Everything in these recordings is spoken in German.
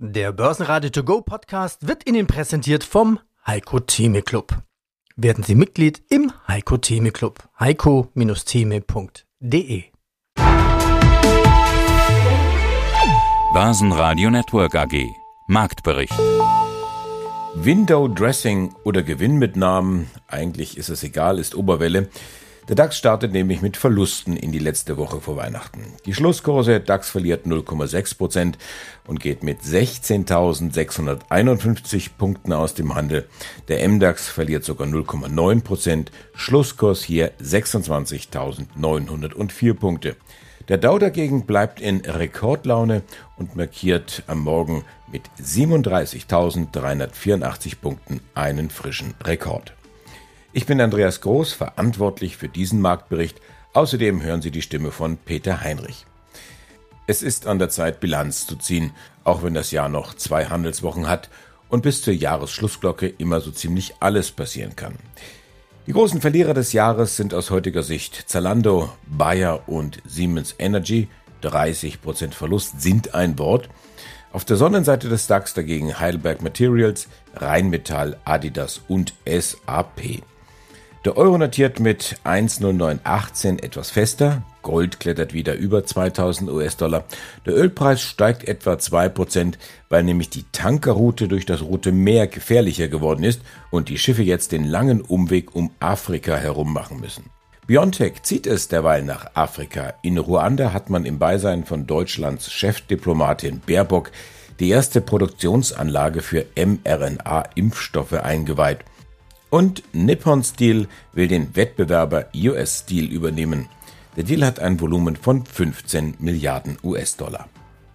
Der Börsenradio To Go Podcast wird Ihnen präsentiert vom Heiko Theme Club. Werden Sie Mitglied im Heiko Theme Club. heiko-theme.de Börsenradio Network AG Marktbericht Window Dressing oder Gewinnmitnahmen, eigentlich ist es egal, ist Oberwelle. Der DAX startet nämlich mit Verlusten in die letzte Woche vor Weihnachten. Die Schlusskurse DAX verliert 0,6 Prozent und geht mit 16.651 Punkten aus dem Handel. Der MDAX verliert sogar 0,9 Prozent. Schlusskurs hier 26.904 Punkte. Der Dow dagegen bleibt in Rekordlaune und markiert am Morgen mit 37.384 Punkten einen frischen Rekord. Ich bin Andreas Groß, verantwortlich für diesen Marktbericht. Außerdem hören Sie die Stimme von Peter Heinrich. Es ist an der Zeit, Bilanz zu ziehen, auch wenn das Jahr noch zwei Handelswochen hat und bis zur Jahresschlussglocke immer so ziemlich alles passieren kann. Die großen Verlierer des Jahres sind aus heutiger Sicht Zalando, Bayer und Siemens Energy. 30% Verlust sind ein Wort. Auf der Sonnenseite des DAX dagegen Heidelberg Materials, Rheinmetall, Adidas und SAP. Der Euro notiert mit 1,0918 etwas fester. Gold klettert wieder über 2000 US-Dollar. Der Ölpreis steigt etwa 2%, weil nämlich die Tankerroute durch das Rote Meer gefährlicher geworden ist und die Schiffe jetzt den langen Umweg um Afrika herum machen müssen. Biontech zieht es derweil nach Afrika. In Ruanda hat man im Beisein von Deutschlands Chefdiplomatin Baerbock die erste Produktionsanlage für mRNA-Impfstoffe eingeweiht. Und Nippon Steel will den Wettbewerber US Steel übernehmen. Der Deal hat ein Volumen von 15 Milliarden US-Dollar.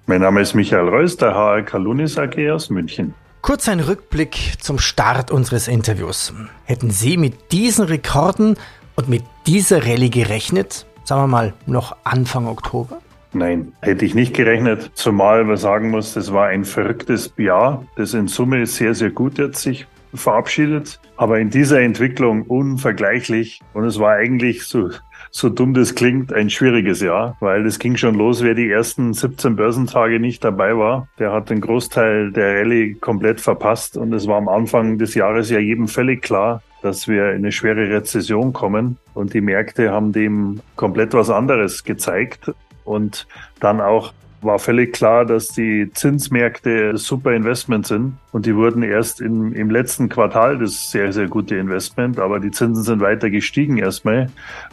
Mein Name ist Michael Reus, der HR Kalunis AG aus München. Kurz ein Rückblick zum Start unseres Interviews. Hätten Sie mit diesen Rekorden und mit dieser Rallye gerechnet? Sagen wir mal noch Anfang Oktober? Nein, hätte ich nicht gerechnet. Zumal man sagen muss, das war ein verrücktes Jahr, das in Summe sehr, sehr gut jetzt sich verabschiedet, aber in dieser Entwicklung unvergleichlich. Und es war eigentlich so, so dumm das klingt, ein schwieriges Jahr, weil es ging schon los, wer die ersten 17 Börsentage nicht dabei war, der hat den Großteil der Rallye komplett verpasst. Und es war am Anfang des Jahres ja jedem völlig klar, dass wir in eine schwere Rezession kommen. Und die Märkte haben dem komplett was anderes gezeigt. Und dann auch war völlig klar, dass die Zinsmärkte super Investment sind und die wurden erst im, im letzten Quartal das sehr, sehr gute Investment, aber die Zinsen sind weiter gestiegen erstmal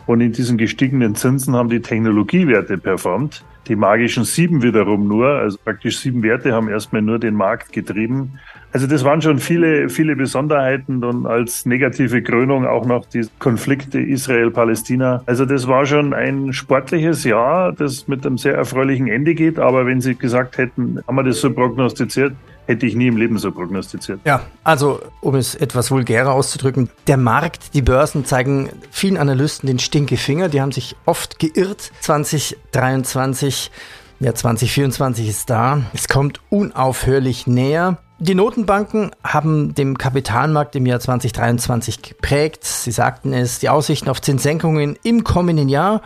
und in diesen gestiegenen Zinsen haben die Technologiewerte performt. Die magischen sieben wiederum nur, also praktisch sieben Werte haben erstmal nur den Markt getrieben. Also das waren schon viele, viele Besonderheiten und als negative Krönung auch noch die Konflikte Israel-Palästina. Also das war schon ein sportliches Jahr, das mit einem sehr erfreulichen Ende geht. Aber wenn Sie gesagt hätten, haben wir das so prognostiziert, hätte ich nie im Leben so prognostiziert. Ja, also um es etwas vulgärer auszudrücken, der Markt, die Börsen zeigen vielen Analysten den Stinkefinger. Die haben sich oft geirrt. 2023, ja 2024 ist da. Es kommt unaufhörlich näher. Die Notenbanken haben dem Kapitalmarkt im Jahr 2023 geprägt. Sie sagten es, die Aussichten auf Zinssenkungen im kommenden Jahr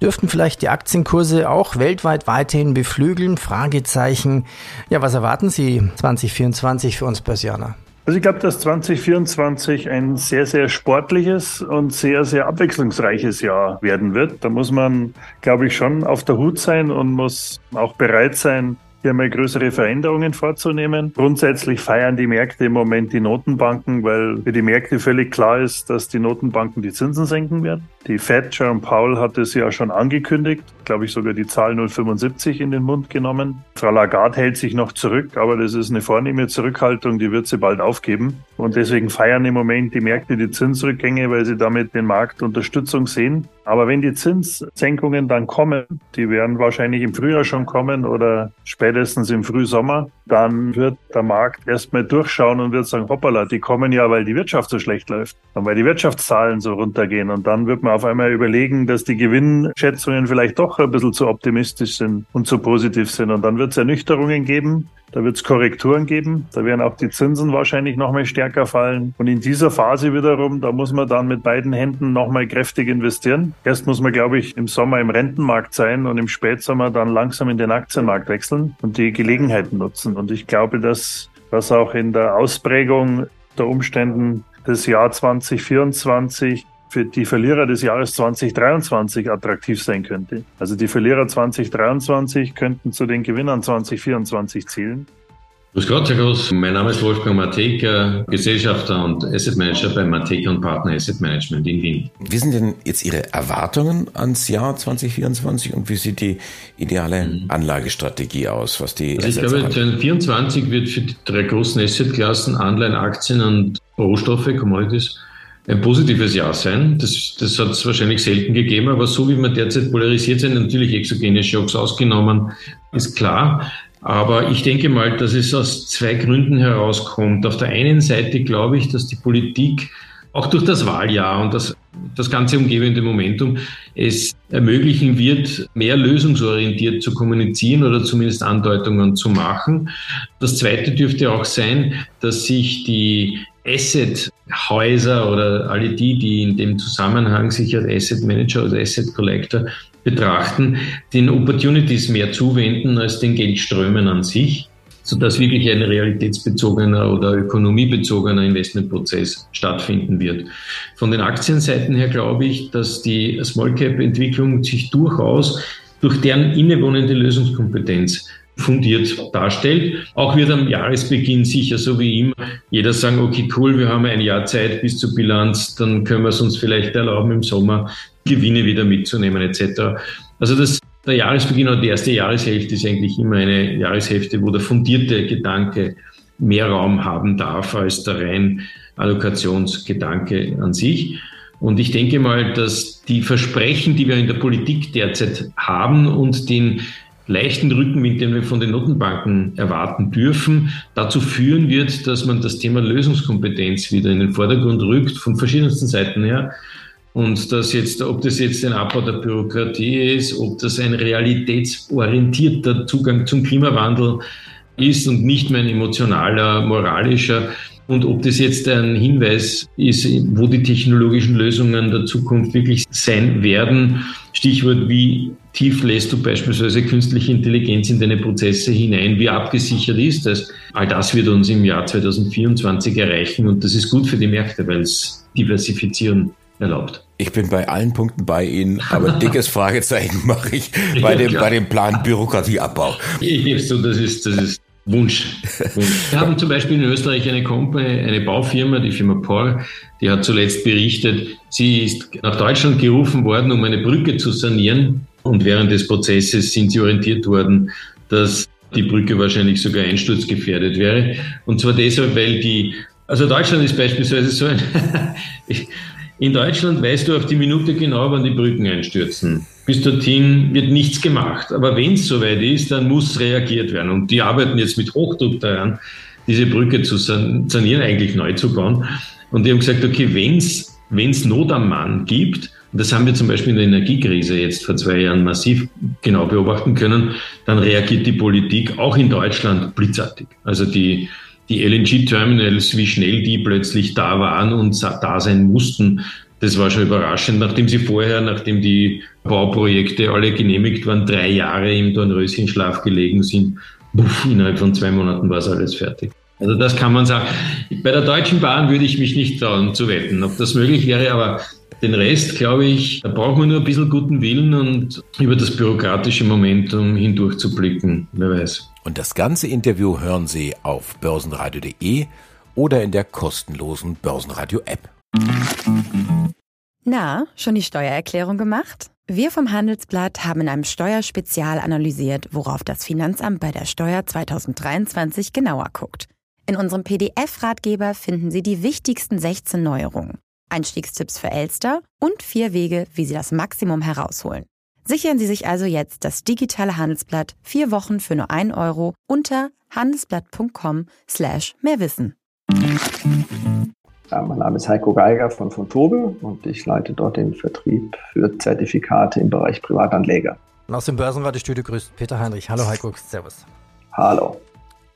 dürften vielleicht die Aktienkurse auch weltweit weiterhin beflügeln. Fragezeichen. Ja, was erwarten Sie 2024 für uns Börsianer? Also ich glaube, dass 2024 ein sehr, sehr sportliches und sehr, sehr abwechslungsreiches Jahr werden wird. Da muss man, glaube ich, schon auf der Hut sein und muss auch bereit sein, hier mal größere Veränderungen vorzunehmen. Grundsätzlich feiern die Märkte im Moment die Notenbanken, weil für die Märkte völlig klar ist, dass die Notenbanken die Zinsen senken werden. Die Fed, Jerome Powell, hat es ja schon angekündigt, glaube ich sogar die Zahl 0,75 in den Mund genommen. Frau Lagarde hält sich noch zurück, aber das ist eine vornehme Zurückhaltung, die wird sie bald aufgeben. Und deswegen feiern im Moment die Märkte die Zinsrückgänge, weil sie damit den Markt Unterstützung sehen. Aber wenn die Zinssenkungen dann kommen, die werden wahrscheinlich im Frühjahr schon kommen oder spätestens im Frühsommer, dann wird der Markt erstmal durchschauen und wird sagen, hoppala, die kommen ja, weil die Wirtschaft so schlecht läuft und weil die Wirtschaftszahlen so runtergehen. Und dann wird man auf einmal überlegen, dass die Gewinnschätzungen vielleicht doch ein bisschen zu optimistisch sind und zu positiv sind. Und dann wird es Ernüchterungen geben. Da wird es Korrekturen geben. Da werden auch die Zinsen wahrscheinlich noch mal stärker fallen. Und in dieser Phase wiederum, da muss man dann mit beiden Händen noch mal kräftig investieren. Erst muss man, glaube ich, im Sommer im Rentenmarkt sein und im Spätsommer dann langsam in den Aktienmarkt wechseln und die Gelegenheiten nutzen. Und ich glaube, dass das auch in der Ausprägung der Umständen des Jahr 2024 für die Verlierer des Jahres 2023 attraktiv sein könnte. Also die Verlierer 2023 könnten zu den Gewinnern 2024 zählen. Grüß Gott, Herr Groß. Mein Name ist Wolfgang Mateka, Gesellschafter und Asset Manager bei Mateka und Partner Asset Management in Wien. Wie sind denn jetzt Ihre Erwartungen ans Jahr 2024 und wie sieht die ideale mhm. Anlagestrategie aus, was die also Ich glaube, 2024 wird für die drei großen Assetklassen Anleihen, Aktien und Rohstoffe, Commodities, ein positives Jahr sein. Das, das hat es wahrscheinlich selten gegeben, aber so wie wir derzeit polarisiert sind, natürlich exogene Schocks ausgenommen, ist klar. Aber ich denke mal, dass es aus zwei Gründen herauskommt. Auf der einen Seite glaube ich, dass die Politik auch durch das Wahljahr und das, das ganze umgebende Momentum es ermöglichen wird, mehr lösungsorientiert zu kommunizieren oder zumindest Andeutungen zu machen. Das Zweite dürfte auch sein, dass sich die Asset-Häuser oder alle die, die in dem Zusammenhang sich als Asset Manager oder Asset Collector betrachten, den Opportunities mehr zuwenden als den Geldströmen an sich, sodass wirklich ein realitätsbezogener oder ökonomiebezogener Investmentprozess stattfinden wird. Von den Aktienseiten her glaube ich, dass die Small Cap Entwicklung sich durchaus durch deren innewohnende Lösungskompetenz fundiert darstellt. Auch wird am Jahresbeginn sicher, so wie immer, jeder sagen, okay, cool, wir haben ein Jahr Zeit bis zur Bilanz, dann können wir es uns vielleicht erlauben, im Sommer Gewinne wieder mitzunehmen etc. Also das, der Jahresbeginn oder die erste Jahreshälfte ist eigentlich immer eine Jahreshälfte, wo der fundierte Gedanke mehr Raum haben darf als der rein Allokationsgedanke an sich. Und ich denke mal, dass die Versprechen, die wir in der Politik derzeit haben und den leichten Rückenwind, den wir von den Notenbanken erwarten dürfen, dazu führen wird, dass man das Thema Lösungskompetenz wieder in den Vordergrund rückt, von verschiedensten Seiten her. Und dass jetzt, ob das jetzt ein Abbau der Bürokratie ist, ob das ein realitätsorientierter Zugang zum Klimawandel ist und nicht mehr ein emotionaler, moralischer, und ob das jetzt ein Hinweis ist, wo die technologischen Lösungen der Zukunft wirklich sein werden. Stichwort, wie tief lässt du beispielsweise künstliche Intelligenz in deine Prozesse hinein, wie abgesichert ist das? All das wird uns im Jahr 2024 erreichen und das ist gut für die Märkte, weil es diversifizieren erlaubt. Ich bin bei allen Punkten bei Ihnen, aber dickes Fragezeichen mache ich bei, dem, bei dem Plan Bürokratieabbau. So, das ist, das ist Wunsch. Wunsch. Wir haben zum Beispiel in Österreich eine Company, eine Baufirma, die Firma Por, die hat zuletzt berichtet, sie ist nach Deutschland gerufen worden, um eine Brücke zu sanieren. Und während des Prozesses sind sie orientiert worden, dass die Brücke wahrscheinlich sogar einsturzgefährdet wäre. Und zwar deshalb, weil die, also Deutschland ist beispielsweise so ein, in Deutschland weißt du auf die Minute genau, wann die Brücken einstürzen. Bis dorthin wird nichts gemacht. Aber wenn es soweit ist, dann muss reagiert werden. Und die arbeiten jetzt mit Hochdruck daran, diese Brücke zu sanieren, eigentlich neu zu bauen. Und die haben gesagt, okay, wenn es Not am Mann gibt, und das haben wir zum Beispiel in der Energiekrise jetzt vor zwei Jahren massiv genau beobachten können, dann reagiert die Politik auch in Deutschland blitzartig. Also die, die LNG-Terminals, wie schnell die plötzlich da waren und da sein mussten, das war schon überraschend, nachdem sie vorher, nachdem die Bauprojekte alle genehmigt waren, drei Jahre im Dornröschenschlaf gelegen sind. Puff, innerhalb von zwei Monaten war es alles fertig. Also das kann man sagen. Bei der Deutschen Bahn würde ich mich nicht trauen zu wetten, ob das möglich wäre, aber den Rest, glaube ich, da braucht man nur ein bisschen guten Willen und über das bürokratische Momentum hindurch zu blicken, wer weiß. Und das ganze Interview hören Sie auf börsenradio.de oder in der kostenlosen Börsenradio-App. Na, schon die Steuererklärung gemacht? Wir vom Handelsblatt haben in einem Steuerspezial analysiert, worauf das Finanzamt bei der Steuer 2023 genauer guckt. In unserem PDF-Ratgeber finden Sie die wichtigsten 16 Neuerungen, Einstiegstipps für Elster und vier Wege, wie Sie das Maximum herausholen. Sichern Sie sich also jetzt das digitale Handelsblatt vier Wochen für nur 1 Euro unter handelsblatt.com slash mehrwissen. Ja, mein Name ist Heiko Geiger von Fontobel und ich leite dort den Vertrieb für Zertifikate im Bereich Privatanleger. Und aus dem Börsenradiostudio grüßt Peter Heinrich. Hallo Heiko, Servus. Hallo.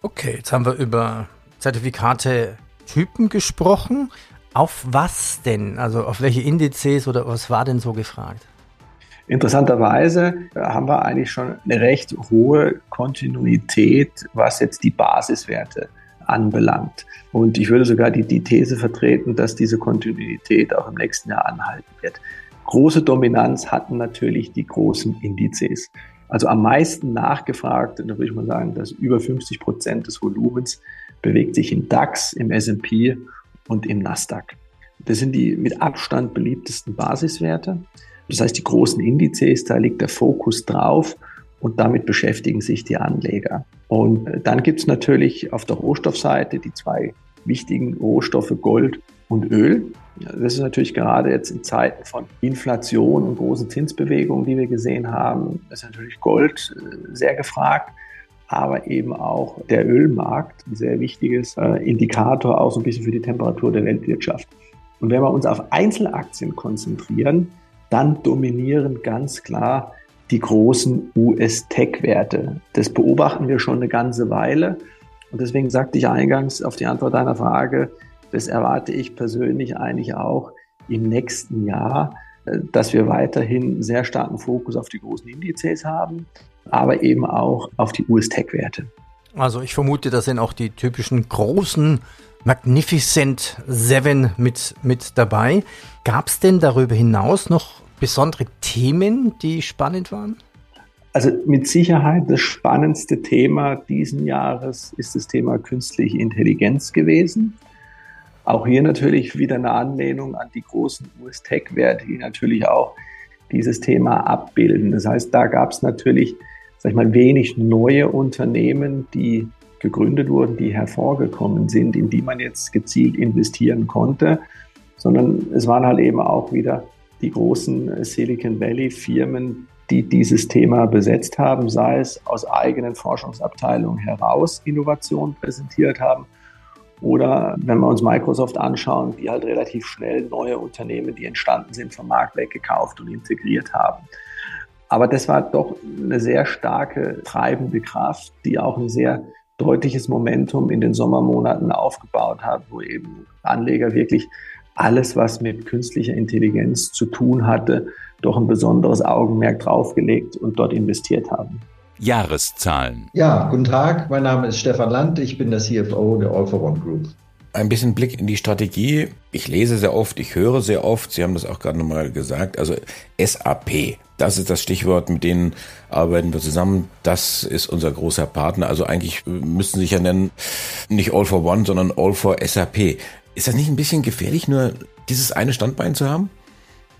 Okay, jetzt haben wir über Zertifikate Typen gesprochen. Auf was denn? Also auf welche Indizes oder was war denn so gefragt? Interessanterweise haben wir eigentlich schon eine recht hohe Kontinuität, was jetzt die Basiswerte anbelangt. Und ich würde sogar die, die These vertreten, dass diese Kontinuität auch im nächsten Jahr anhalten wird. Große Dominanz hatten natürlich die großen Indizes. Also am meisten nachgefragt, da würde ich mal sagen, dass über 50 Prozent des Volumens bewegt sich im DAX, im S&P und im Nasdaq. Das sind die mit Abstand beliebtesten Basiswerte. Das heißt, die großen Indizes, da liegt der Fokus drauf und damit beschäftigen sich die Anleger. Und dann gibt es natürlich auf der Rohstoffseite die zwei wichtigen Rohstoffe Gold und Öl. Das ist natürlich gerade jetzt in Zeiten von Inflation und großen Zinsbewegungen, die wir gesehen haben, ist natürlich Gold äh, sehr gefragt aber eben auch der Ölmarkt, ein sehr wichtiges äh, Indikator auch so ein bisschen für die Temperatur der Weltwirtschaft. Und wenn wir uns auf Einzelaktien konzentrieren, dann dominieren ganz klar die großen US-Tech-Werte. Das beobachten wir schon eine ganze Weile. Und deswegen sagte ich eingangs auf die Antwort deiner Frage, das erwarte ich persönlich eigentlich auch im nächsten Jahr, äh, dass wir weiterhin sehr starken Fokus auf die großen Indizes haben aber eben auch auf die US-Tech-Werte. Also ich vermute, da sind auch die typischen großen Magnificent Seven mit, mit dabei. Gab es denn darüber hinaus noch besondere Themen, die spannend waren? Also mit Sicherheit das spannendste Thema diesen Jahres ist das Thema künstliche Intelligenz gewesen. Auch hier natürlich wieder eine Anlehnung an die großen US-Tech-Werte, die natürlich auch dieses Thema abbilden. Das heißt, da gab es natürlich sag ich mal, wenig neue Unternehmen, die gegründet wurden, die hervorgekommen sind, in die man jetzt gezielt investieren konnte, sondern es waren halt eben auch wieder die großen Silicon Valley Firmen, die dieses Thema besetzt haben, sei es aus eigenen Forschungsabteilungen heraus Innovation präsentiert haben oder wenn wir uns Microsoft anschauen, die halt relativ schnell neue Unternehmen, die entstanden sind, vom Markt weggekauft und integriert haben. Aber das war doch eine sehr starke treibende Kraft, die auch ein sehr deutliches Momentum in den Sommermonaten aufgebaut hat, wo eben Anleger wirklich alles, was mit künstlicher Intelligenz zu tun hatte, doch ein besonderes Augenmerk draufgelegt und dort investiert haben. Jahreszahlen. Ja, guten Tag, mein Name ist Stefan Land, ich bin der CFO der All for One Group. Ein bisschen Blick in die Strategie. Ich lese sehr oft, ich höre sehr oft, Sie haben das auch gerade nochmal gesagt, also SAP. Das ist das Stichwort, mit denen arbeiten wir zusammen. Das ist unser großer Partner. Also eigentlich müssten Sie sich ja nennen, nicht All for One, sondern All for SAP. Ist das nicht ein bisschen gefährlich, nur dieses eine Standbein zu haben?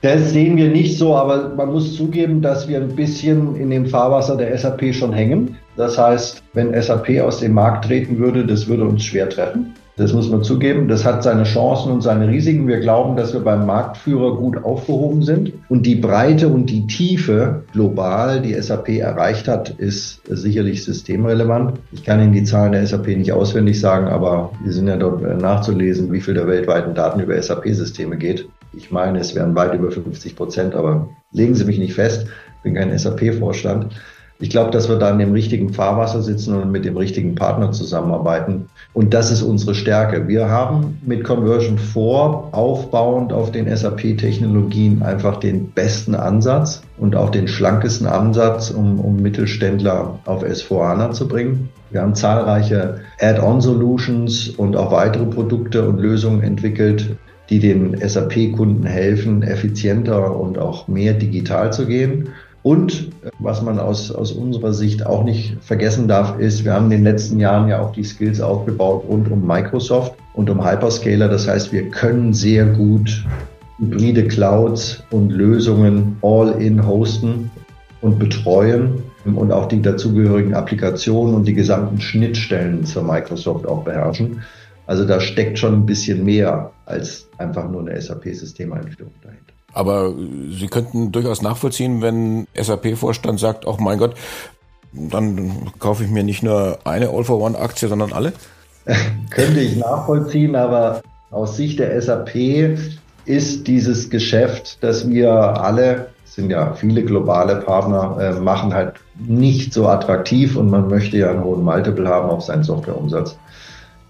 Das sehen wir nicht so, aber man muss zugeben, dass wir ein bisschen in dem Fahrwasser der SAP schon hängen. Das heißt, wenn SAP aus dem Markt treten würde, das würde uns schwer treffen. Das muss man zugeben. Das hat seine Chancen und seine Risiken. Wir glauben, dass wir beim Marktführer gut aufgehoben sind. Und die Breite und die Tiefe global, die SAP erreicht hat, ist sicherlich systemrelevant. Ich kann Ihnen die Zahlen der SAP nicht auswendig sagen, aber wir sind ja dort nachzulesen, wie viel der weltweiten Daten über SAP-Systeme geht. Ich meine, es wären weit über 50 Prozent, aber legen Sie mich nicht fest. Ich bin kein SAP-Vorstand. Ich glaube, dass wir da in dem richtigen Fahrwasser sitzen und mit dem richtigen Partner zusammenarbeiten. Und das ist unsere Stärke. Wir haben mit Conversion 4 aufbauend auf den SAP-Technologien einfach den besten Ansatz und auch den schlankesten Ansatz, um, um Mittelständler auf S4HANA zu bringen. Wir haben zahlreiche Add-on-Solutions und auch weitere Produkte und Lösungen entwickelt, die den SAP-Kunden helfen, effizienter und auch mehr digital zu gehen. Und was man aus, aus unserer Sicht auch nicht vergessen darf, ist, wir haben in den letzten Jahren ja auch die Skills aufgebaut rund um Microsoft und um Hyperscaler. Das heißt, wir können sehr gut hybride Clouds und Lösungen all-in hosten und betreuen und auch die dazugehörigen Applikationen und die gesamten Schnittstellen zur Microsoft auch beherrschen. Also da steckt schon ein bisschen mehr als einfach nur eine SAP-Systemeinführung dahinter. Aber Sie könnten durchaus nachvollziehen, wenn SAP-Vorstand sagt, oh mein Gott, dann kaufe ich mir nicht nur eine All-for-One-Aktie, sondern alle? Könnte ich nachvollziehen, aber aus Sicht der SAP ist dieses Geschäft, dass wir alle, sind ja viele globale Partner, äh, machen halt nicht so attraktiv und man möchte ja einen hohen Multiple haben auf seinen Softwareumsatz.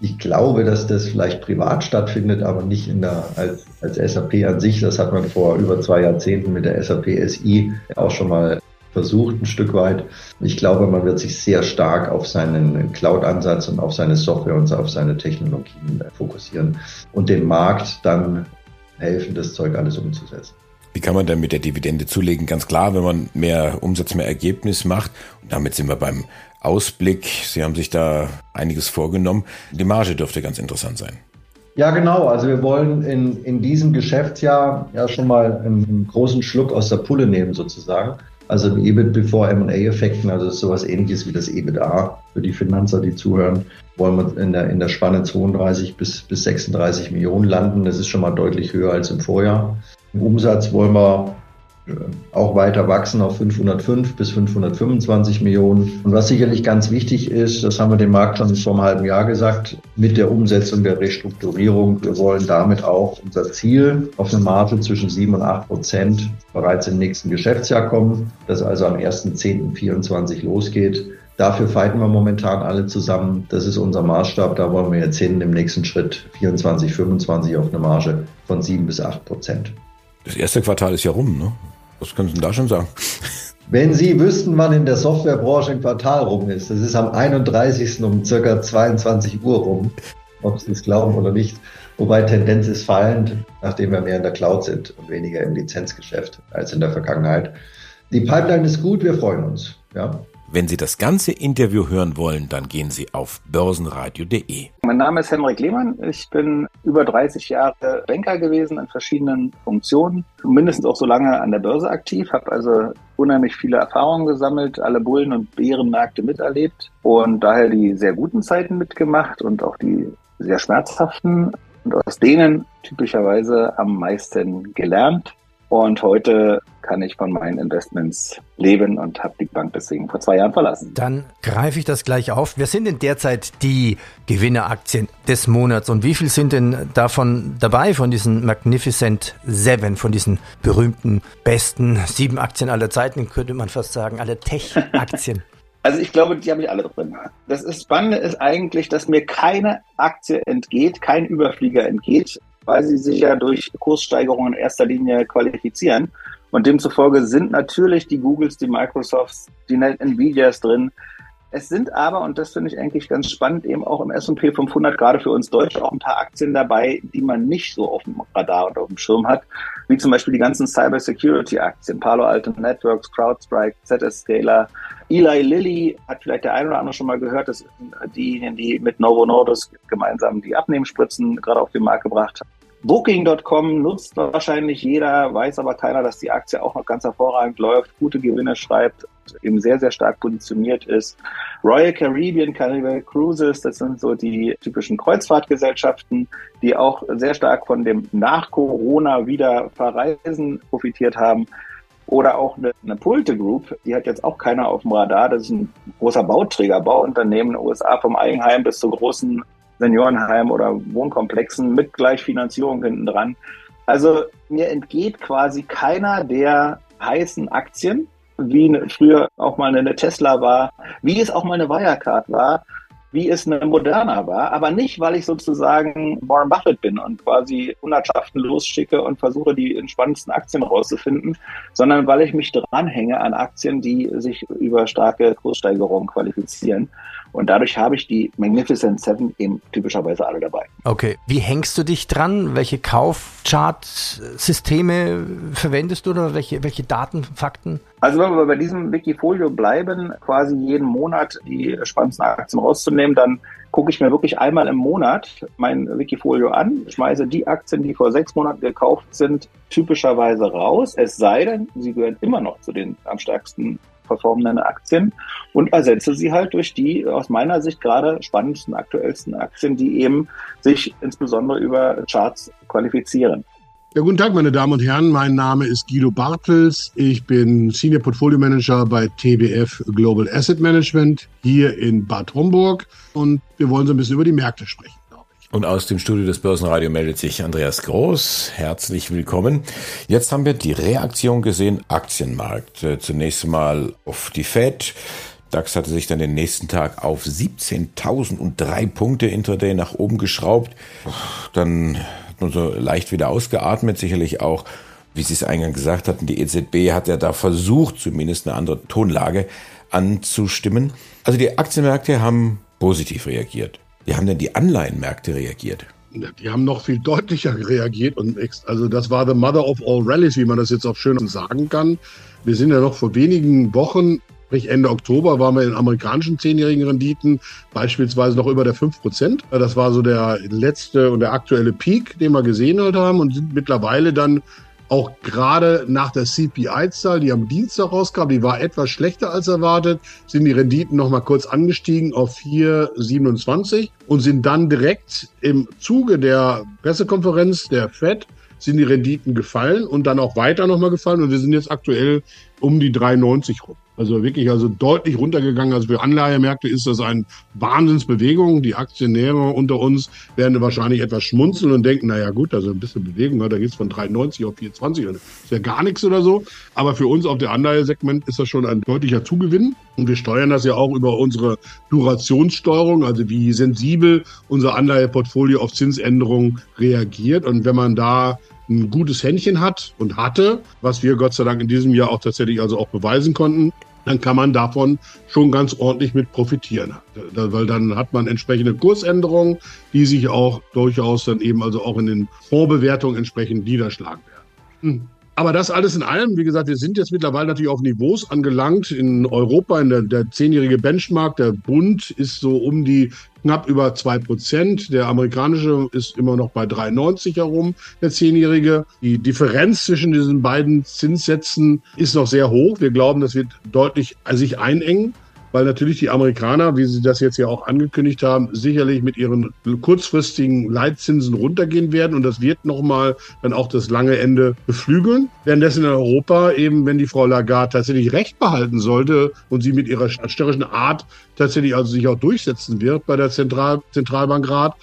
Ich glaube, dass das vielleicht privat stattfindet, aber nicht in der, als, als SAP an sich. Das hat man vor über zwei Jahrzehnten mit der SAP SI auch schon mal versucht, ein Stück weit. Ich glaube, man wird sich sehr stark auf seinen Cloud-Ansatz und auf seine Software und auf seine Technologien fokussieren und dem Markt dann helfen, das Zeug alles umzusetzen. Wie kann man denn mit der Dividende zulegen? Ganz klar, wenn man mehr Umsatz, mehr Ergebnis macht. Und damit sind wir beim Ausblick. Sie haben sich da einiges vorgenommen. Die Marge dürfte ganz interessant sein. Ja, genau. Also wir wollen in, in diesem Geschäftsjahr ja schon mal einen, einen großen Schluck aus der Pulle nehmen sozusagen. Also im EBIT bevor M&A-Effekten, also sowas ähnliches wie das EBITDA für die Finanzer, die zuhören, wollen wir in der, in der Spanne 32 bis, bis 36 Millionen landen. Das ist schon mal deutlich höher als im Vorjahr. Im Umsatz wollen wir auch weiter wachsen auf 505 bis 525 Millionen. Und was sicherlich ganz wichtig ist, das haben wir dem Markt schon vor einem halben Jahr gesagt, mit der Umsetzung der Restrukturierung, wir wollen damit auch unser Ziel auf eine Marge zwischen 7 und 8 Prozent bereits im nächsten Geschäftsjahr kommen, das also am 1.10.24 losgeht. Dafür fighten wir momentan alle zusammen. Das ist unser Maßstab. Da wollen wir jetzt hin im nächsten Schritt 24, 25 auf eine Marge von 7 bis 8 Prozent. Das erste Quartal ist ja rum, ne? Was können Sie denn da schon sagen? Wenn Sie wüssten, wann in der Softwarebranche ein Quartal rum ist, das ist am 31. um circa 22 Uhr rum, ob Sie es glauben oder nicht. Wobei Tendenz ist fallend, nachdem wir mehr in der Cloud sind und weniger im Lizenzgeschäft als in der Vergangenheit. Die Pipeline ist gut, wir freuen uns. Ja. Wenn Sie das ganze Interview hören wollen, dann gehen Sie auf börsenradio.de. Mein Name ist Henrik Lehmann. Ich bin über 30 Jahre Banker gewesen in verschiedenen Funktionen, mindestens auch so lange an der Börse aktiv, habe also unheimlich viele Erfahrungen gesammelt, alle Bullen- und Bärenmärkte miterlebt und daher die sehr guten Zeiten mitgemacht und auch die sehr schmerzhaften und aus denen typischerweise am meisten gelernt. Und heute kann ich von meinen Investments leben und habe die Bank deswegen vor zwei Jahren verlassen. Dann greife ich das gleich auf. Wer sind denn derzeit die Gewinneraktien des Monats und wie viel sind denn davon dabei von diesen Magnificent Seven, von diesen berühmten besten sieben Aktien aller Zeiten, könnte man fast sagen, alle Tech-Aktien? Also ich glaube, die habe ich alle drin. Das ist Spannende ist eigentlich, dass mir keine Aktie entgeht, kein Überflieger entgeht, weil sie sich ja durch Kurssteigerungen in erster Linie qualifizieren. Und demzufolge sind natürlich die Googles, die Microsofts, die Nvidias drin. Es sind aber, und das finde ich eigentlich ganz spannend, eben auch im S&P 500, gerade für uns Deutsche, auch ein paar Aktien dabei, die man nicht so auf dem Radar und auf dem Schirm hat, wie zum Beispiel die ganzen Cyber-Security-Aktien, Palo Alto Networks, CrowdStrike, ZS Scaler, Eli Lilly, hat vielleicht der eine oder andere schon mal gehört, das sind diejenigen, die mit Novo Nordisk gemeinsam die Abnehmspritzen gerade auf den Markt gebracht haben. Booking.com nutzt wahrscheinlich jeder, weiß aber keiner, dass die Aktie auch noch ganz hervorragend läuft, gute Gewinne schreibt, eben sehr, sehr stark positioniert ist. Royal Caribbean, Carnival Cruises, das sind so die typischen Kreuzfahrtgesellschaften, die auch sehr stark von dem nach Corona wieder Verreisen profitiert haben. Oder auch eine, eine Pulte Group, die hat jetzt auch keiner auf dem Radar. Das ist ein großer Bauträger, Bauunternehmen in den USA, vom Eigenheim bis zu großen Seniorenheim oder Wohnkomplexen mit gleich Finanzierung hinten dran. Also mir entgeht quasi keiner der heißen Aktien, wie früher auch mal eine Tesla war, wie es auch mal eine Wirecard war, wie es eine Moderna war, aber nicht, weil ich sozusagen Warren Buffett bin und quasi Hundertschaften losschicke und versuche, die entspannendsten Aktien rauszufinden, sondern weil ich mich dranhänge an Aktien, die sich über starke Kurssteigerungen qualifizieren. Und dadurch habe ich die Magnificent Seven eben typischerweise alle dabei. Okay. Wie hängst du dich dran? Welche Kaufchart-Systeme verwendest du oder welche, welche Daten? Also wenn wir bei diesem Wikifolio bleiben, quasi jeden Monat die spannendsten Aktien rauszunehmen, dann gucke ich mir wirklich einmal im Monat mein Wikifolio an, schmeiße die Aktien, die vor sechs Monaten gekauft sind, typischerweise raus. Es sei denn, sie gehören immer noch zu den am stärksten performenden Aktien und ersetze sie halt durch die aus meiner Sicht gerade spannendsten, aktuellsten Aktien, die eben sich insbesondere über Charts qualifizieren. Ja, guten Tag, meine Damen und Herren. Mein Name ist Guido Bartels. Ich bin Senior Portfolio Manager bei TBF Global Asset Management hier in Bad Homburg. Und wir wollen so ein bisschen über die Märkte sprechen, glaube ich. Und aus dem Studio des Börsenradio meldet sich Andreas Groß. Herzlich willkommen. Jetzt haben wir die Reaktion gesehen, Aktienmarkt. Äh, zunächst mal auf die Fed. DAX hatte sich dann den nächsten Tag auf 17.003 Punkte intraday nach oben geschraubt. Dann nur so leicht wieder ausgeatmet, sicherlich auch, wie Sie es eingangs gesagt hatten, die EZB hat ja da versucht, zumindest eine andere Tonlage anzustimmen. Also die Aktienmärkte haben positiv reagiert. Wie haben denn die Anleihenmärkte reagiert? Die haben noch viel deutlicher reagiert und also das war the mother of all rallies, wie man das jetzt auch schön sagen kann. Wir sind ja noch vor wenigen Wochen, sprich Ende Oktober, waren wir in amerikanischen zehnjährigen Renditen beispielsweise noch über der 5%. Das war so der letzte und der aktuelle Peak, den wir gesehen haben und sind mittlerweile dann auch gerade nach der CPI-Zahl, die am Dienstag rauskam, die war etwas schlechter als erwartet, sind die Renditen noch mal kurz angestiegen auf 4,27 und sind dann direkt im Zuge der Pressekonferenz der Fed sind die Renditen gefallen und dann auch weiter noch mal gefallen und wir sind jetzt aktuell um die 3,90 rum. Also wirklich also deutlich runtergegangen. Also für Anleihemärkte ist das eine Wahnsinnsbewegung. Die Aktionäre unter uns werden wahrscheinlich etwas schmunzeln und denken, naja gut, also ein bisschen Bewegung, da geht es von 93 auf 420. Das ist ja gar nichts oder so. Aber für uns auf der Anleihesegment ist das schon ein deutlicher Zugewinn. Und wir steuern das ja auch über unsere Durationssteuerung, also wie sensibel unser Anleiheportfolio auf Zinsänderungen reagiert. Und wenn man da ein gutes Händchen hat und hatte, was wir Gott sei Dank in diesem Jahr auch tatsächlich also auch beweisen konnten, dann kann man davon schon ganz ordentlich mit profitieren. Weil dann hat man entsprechende Kursänderungen, die sich auch durchaus dann eben also auch in den Fondsbewertungen entsprechend niederschlagen werden. Hm. Aber das alles in allem, wie gesagt, wir sind jetzt mittlerweile natürlich auf Niveaus angelangt in Europa, in der, der zehnjährige Benchmark, der Bund ist so um die knapp über zwei Prozent. Der amerikanische ist immer noch bei 3,90 herum, der zehnjährige. Die Differenz zwischen diesen beiden Zinssätzen ist noch sehr hoch. Wir glauben, das wird deutlich sich einengen weil natürlich die Amerikaner, wie sie das jetzt ja auch angekündigt haben, sicherlich mit ihren kurzfristigen Leitzinsen runtergehen werden und das wird nochmal dann auch das lange Ende beflügeln. Währenddessen in Europa eben, wenn die Frau Lagarde tatsächlich Recht behalten sollte und sie mit ihrer störrischen Art tatsächlich also sich auch durchsetzen wird bei der Zentral Zentralbankrat,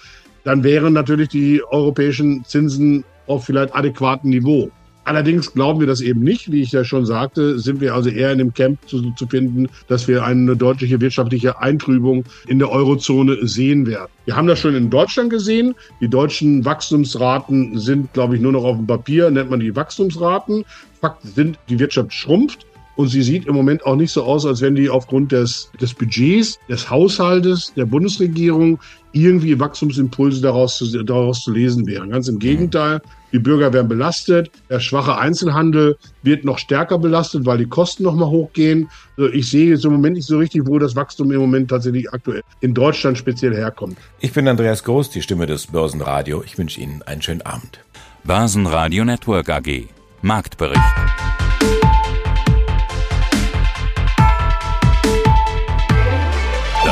dann wären natürlich die europäischen Zinsen auf vielleicht adäquatem Niveau. Allerdings glauben wir das eben nicht. Wie ich ja schon sagte, sind wir also eher in dem Camp zu, zu finden, dass wir eine deutliche wirtschaftliche Eintrübung in der Eurozone sehen werden. Wir haben das schon in Deutschland gesehen. Die deutschen Wachstumsraten sind, glaube ich, nur noch auf dem Papier, nennt man die Wachstumsraten. Fakt sind, die Wirtschaft schrumpft. Und sie sieht im Moment auch nicht so aus, als wenn die aufgrund des, des Budgets, des Haushaltes, der Bundesregierung irgendwie Wachstumsimpulse daraus zu, daraus zu lesen wären. Ganz im Gegenteil, die Bürger werden belastet, der schwache Einzelhandel wird noch stärker belastet, weil die Kosten noch mal hochgehen. Also ich sehe jetzt im Moment nicht so richtig, wo das Wachstum im Moment tatsächlich aktuell in Deutschland speziell herkommt. Ich bin Andreas Groß, die Stimme des Börsenradio. Ich wünsche Ihnen einen schönen Abend. Börsenradio Network AG. Marktbericht.